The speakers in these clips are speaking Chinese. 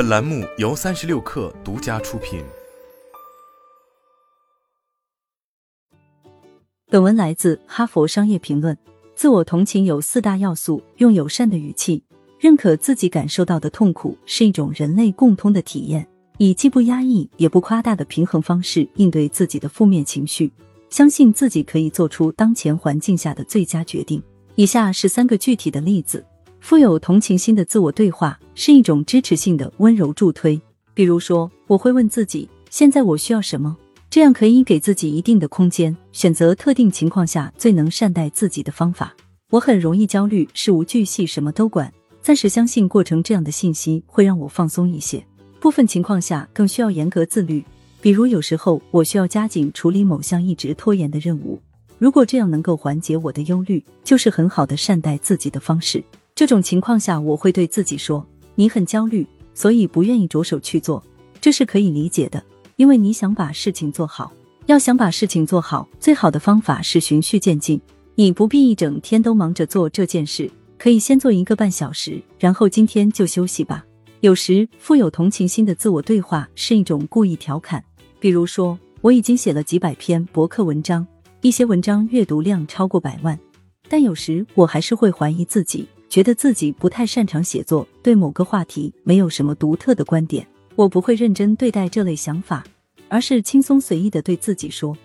本栏目由三十六氪独家出品。本文来自《哈佛商业评论》。自我同情有四大要素：用友善的语气认可自己感受到的痛苦是一种人类共通的体验，以既不压抑也不夸大的平衡方式应对自己的负面情绪，相信自己可以做出当前环境下的最佳决定。以下是三个具体的例子。富有同情心的自我对话是一种支持性的温柔助推。比如说，我会问自己：现在我需要什么？这样可以给自己一定的空间，选择特定情况下最能善待自己的方法。我很容易焦虑，事无巨细什么都管。暂时相信过程，这样的信息会让我放松一些。部分情况下更需要严格自律，比如有时候我需要加紧处理某项一直拖延的任务。如果这样能够缓解我的忧虑，就是很好的善待自己的方式。这种情况下，我会对自己说：“你很焦虑，所以不愿意着手去做，这是可以理解的，因为你想把事情做好。要想把事情做好，最好的方法是循序渐进。你不必一整天都忙着做这件事，可以先做一个半小时，然后今天就休息吧。”有时，富有同情心的自我对话是一种故意调侃，比如说：“我已经写了几百篇博客文章，一些文章阅读量超过百万，但有时我还是会怀疑自己。”觉得自己不太擅长写作，对某个话题没有什么独特的观点，我不会认真对待这类想法，而是轻松随意的对自己说：“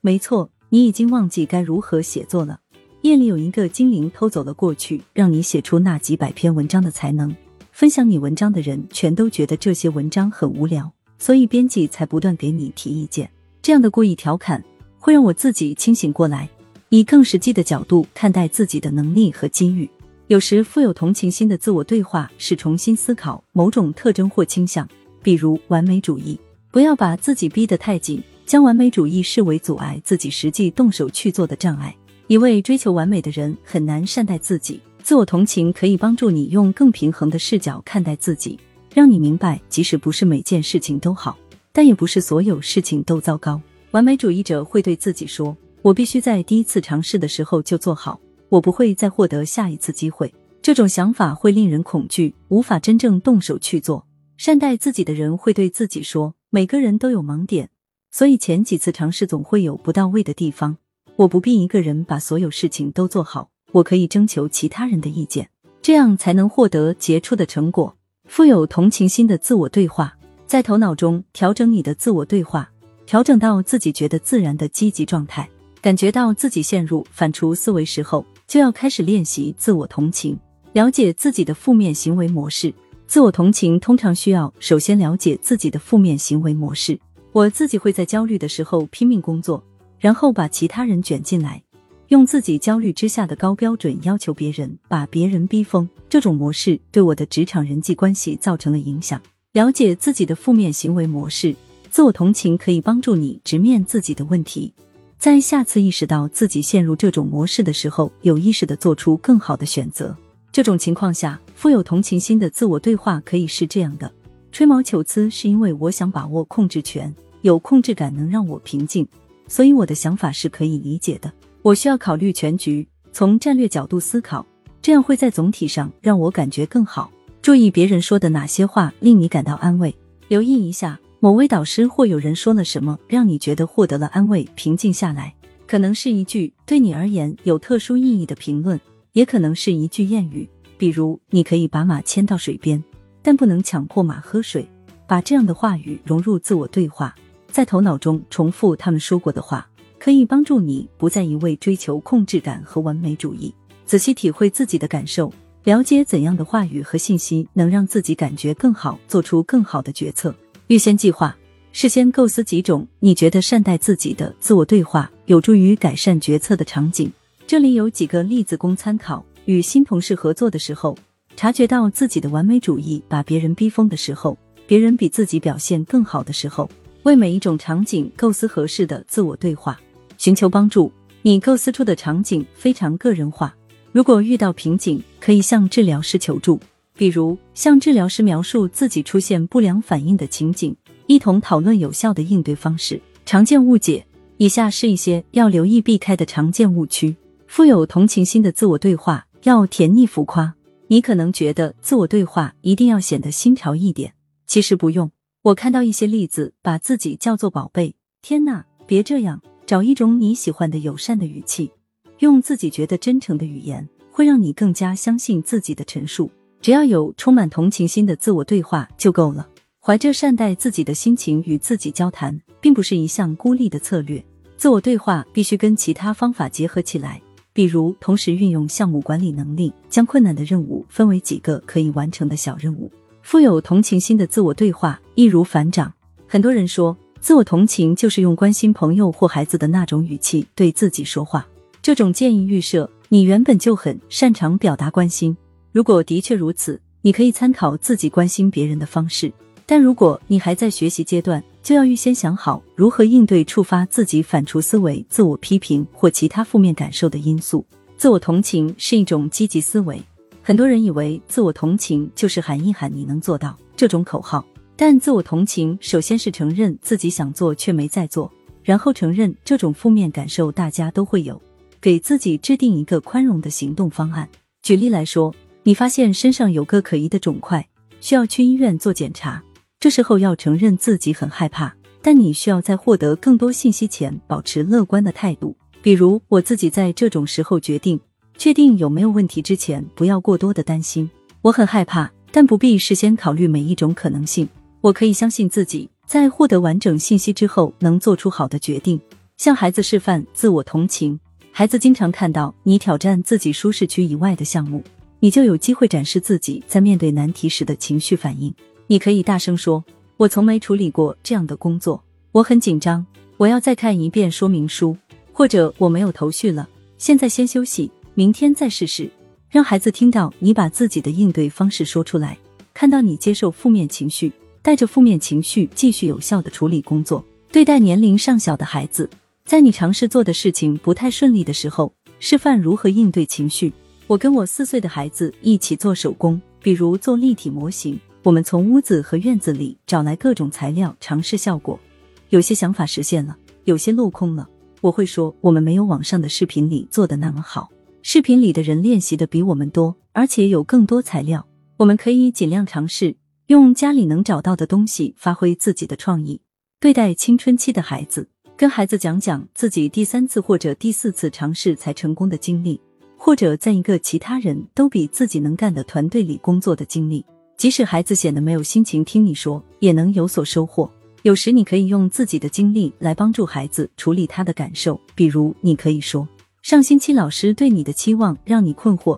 没错，你已经忘记该如何写作了。夜里有一个精灵偷走了过去让你写出那几百篇文章的才能。分享你文章的人全都觉得这些文章很无聊，所以编辑才不断给你提意见。这样的故意调侃会让我自己清醒过来，以更实际的角度看待自己的能力和机遇。”有时，富有同情心的自我对话是重新思考某种特征或倾向，比如完美主义。不要把自己逼得太紧，将完美主义视为阻碍自己实际动手去做的障碍。一味追求完美的人很难善待自己。自我同情可以帮助你用更平衡的视角看待自己，让你明白，即使不是每件事情都好，但也不是所有事情都糟糕。完美主义者会对自己说：“我必须在第一次尝试的时候就做好。”我不会再获得下一次机会，这种想法会令人恐惧，无法真正动手去做。善待自己的人会对自己说：“每个人都有盲点，所以前几次尝试总会有不到位的地方。我不必一个人把所有事情都做好，我可以征求其他人的意见，这样才能获得杰出的成果。”富有同情心的自我对话，在头脑中调整你的自我对话，调整到自己觉得自然的积极状态，感觉到自己陷入反刍思维时候。就要开始练习自我同情，了解自己的负面行为模式。自我同情通常需要首先了解自己的负面行为模式。我自己会在焦虑的时候拼命工作，然后把其他人卷进来，用自己焦虑之下的高标准要求别人，把别人逼疯。这种模式对我的职场人际关系造成了影响。了解自己的负面行为模式，自我同情可以帮助你直面自己的问题。在下次意识到自己陷入这种模式的时候，有意识的做出更好的选择。这种情况下，富有同情心的自我对话可以是这样的：吹毛求疵是因为我想把握控制权，有控制感能让我平静，所以我的想法是可以理解的。我需要考虑全局，从战略角度思考，这样会在总体上让我感觉更好。注意别人说的哪些话令你感到安慰，留意一下。某位导师或有人说了什么，让你觉得获得了安慰，平静下来？可能是一句对你而言有特殊意义的评论，也可能是一句谚语，比如“你可以把马牵到水边，但不能强迫马喝水”。把这样的话语融入自我对话，在头脑中重复他们说过的话，可以帮助你不再一味追求控制感和完美主义，仔细体会自己的感受，了解怎样的话语和信息能让自己感觉更好，做出更好的决策。预先计划，事先构思几种你觉得善待自己的自我对话有助于改善决策的场景。这里有几个例子供参考：与新同事合作的时候，察觉到自己的完美主义把别人逼疯的时候，别人比自己表现更好的时候，为每一种场景构思合适的自我对话，寻求帮助。你构思出的场景非常个人化，如果遇到瓶颈，可以向治疗师求助。比如向治疗师描述自己出现不良反应的情景，一同讨论有效的应对方式。常见误解，以下是一些要留意避开的常见误区。富有同情心的自我对话要甜腻浮夸，你可能觉得自我对话一定要显得新潮一点，其实不用。我看到一些例子，把自己叫做宝贝。天呐，别这样，找一种你喜欢的友善的语气，用自己觉得真诚的语言，会让你更加相信自己的陈述。只要有充满同情心的自我对话就够了。怀着善待自己的心情与自己交谈，并不是一项孤立的策略。自我对话必须跟其他方法结合起来，比如同时运用项目管理能力，将困难的任务分为几个可以完成的小任务。富有同情心的自我对话易如反掌。很多人说，自我同情就是用关心朋友或孩子的那种语气对自己说话。这种建议预设你原本就很擅长表达关心。如果的确如此，你可以参考自己关心别人的方式。但如果你还在学习阶段，就要预先想好如何应对触发自己反刍思维、自我批评或其他负面感受的因素。自我同情是一种积极思维。很多人以为自我同情就是喊一喊“你能做到”这种口号，但自我同情首先是承认自己想做却没在做，然后承认这种负面感受大家都会有，给自己制定一个宽容的行动方案。举例来说。你发现身上有个可疑的肿块，需要去医院做检查。这时候要承认自己很害怕，但你需要在获得更多信息前保持乐观的态度。比如，我自己在这种时候决定，确定有没有问题之前，不要过多的担心。我很害怕，但不必事先考虑每一种可能性。我可以相信自己，在获得完整信息之后，能做出好的决定。向孩子示范自我同情，孩子经常看到你挑战自己舒适区以外的项目。你就有机会展示自己在面对难题时的情绪反应。你可以大声说：“我从没处理过这样的工作，我很紧张，我要再看一遍说明书。”或者“我没有头绪了，现在先休息，明天再试试。”让孩子听到你把自己的应对方式说出来，看到你接受负面情绪，带着负面情绪继续有效的处理工作。对待年龄尚小的孩子，在你尝试做的事情不太顺利的时候，示范如何应对情绪。我跟我四岁的孩子一起做手工，比如做立体模型。我们从屋子和院子里找来各种材料，尝试效果。有些想法实现了，有些落空了。我会说，我们没有网上的视频里做的那么好。视频里的人练习的比我们多，而且有更多材料。我们可以尽量尝试用家里能找到的东西，发挥自己的创意。对待青春期的孩子，跟孩子讲讲自己第三次或者第四次尝试才成功的经历。或者在一个其他人都比自己能干的团队里工作的经历，即使孩子显得没有心情听你说，也能有所收获。有时你可以用自己的经历来帮助孩子处理他的感受，比如你可以说：“上星期老师对你的期望让你困惑，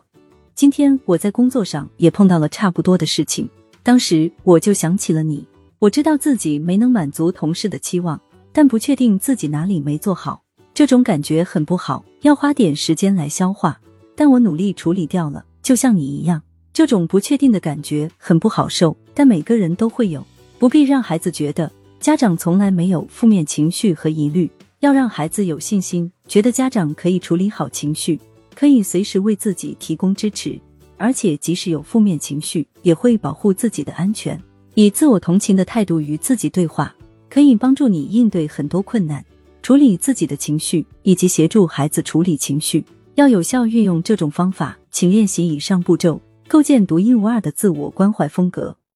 今天我在工作上也碰到了差不多的事情，当时我就想起了你。我知道自己没能满足同事的期望，但不确定自己哪里没做好，这种感觉很不好，要花点时间来消化。”但我努力处理掉了，就像你一样，这种不确定的感觉很不好受，但每个人都会有，不必让孩子觉得家长从来没有负面情绪和疑虑，要让孩子有信心，觉得家长可以处理好情绪，可以随时为自己提供支持，而且即使有负面情绪，也会保护自己的安全。以自我同情的态度与自己对话，可以帮助你应对很多困难，处理自己的情绪，以及协助孩子处理情绪。要有效运用这种方法，请练习以上步骤，构建独一无二的自我关怀风格。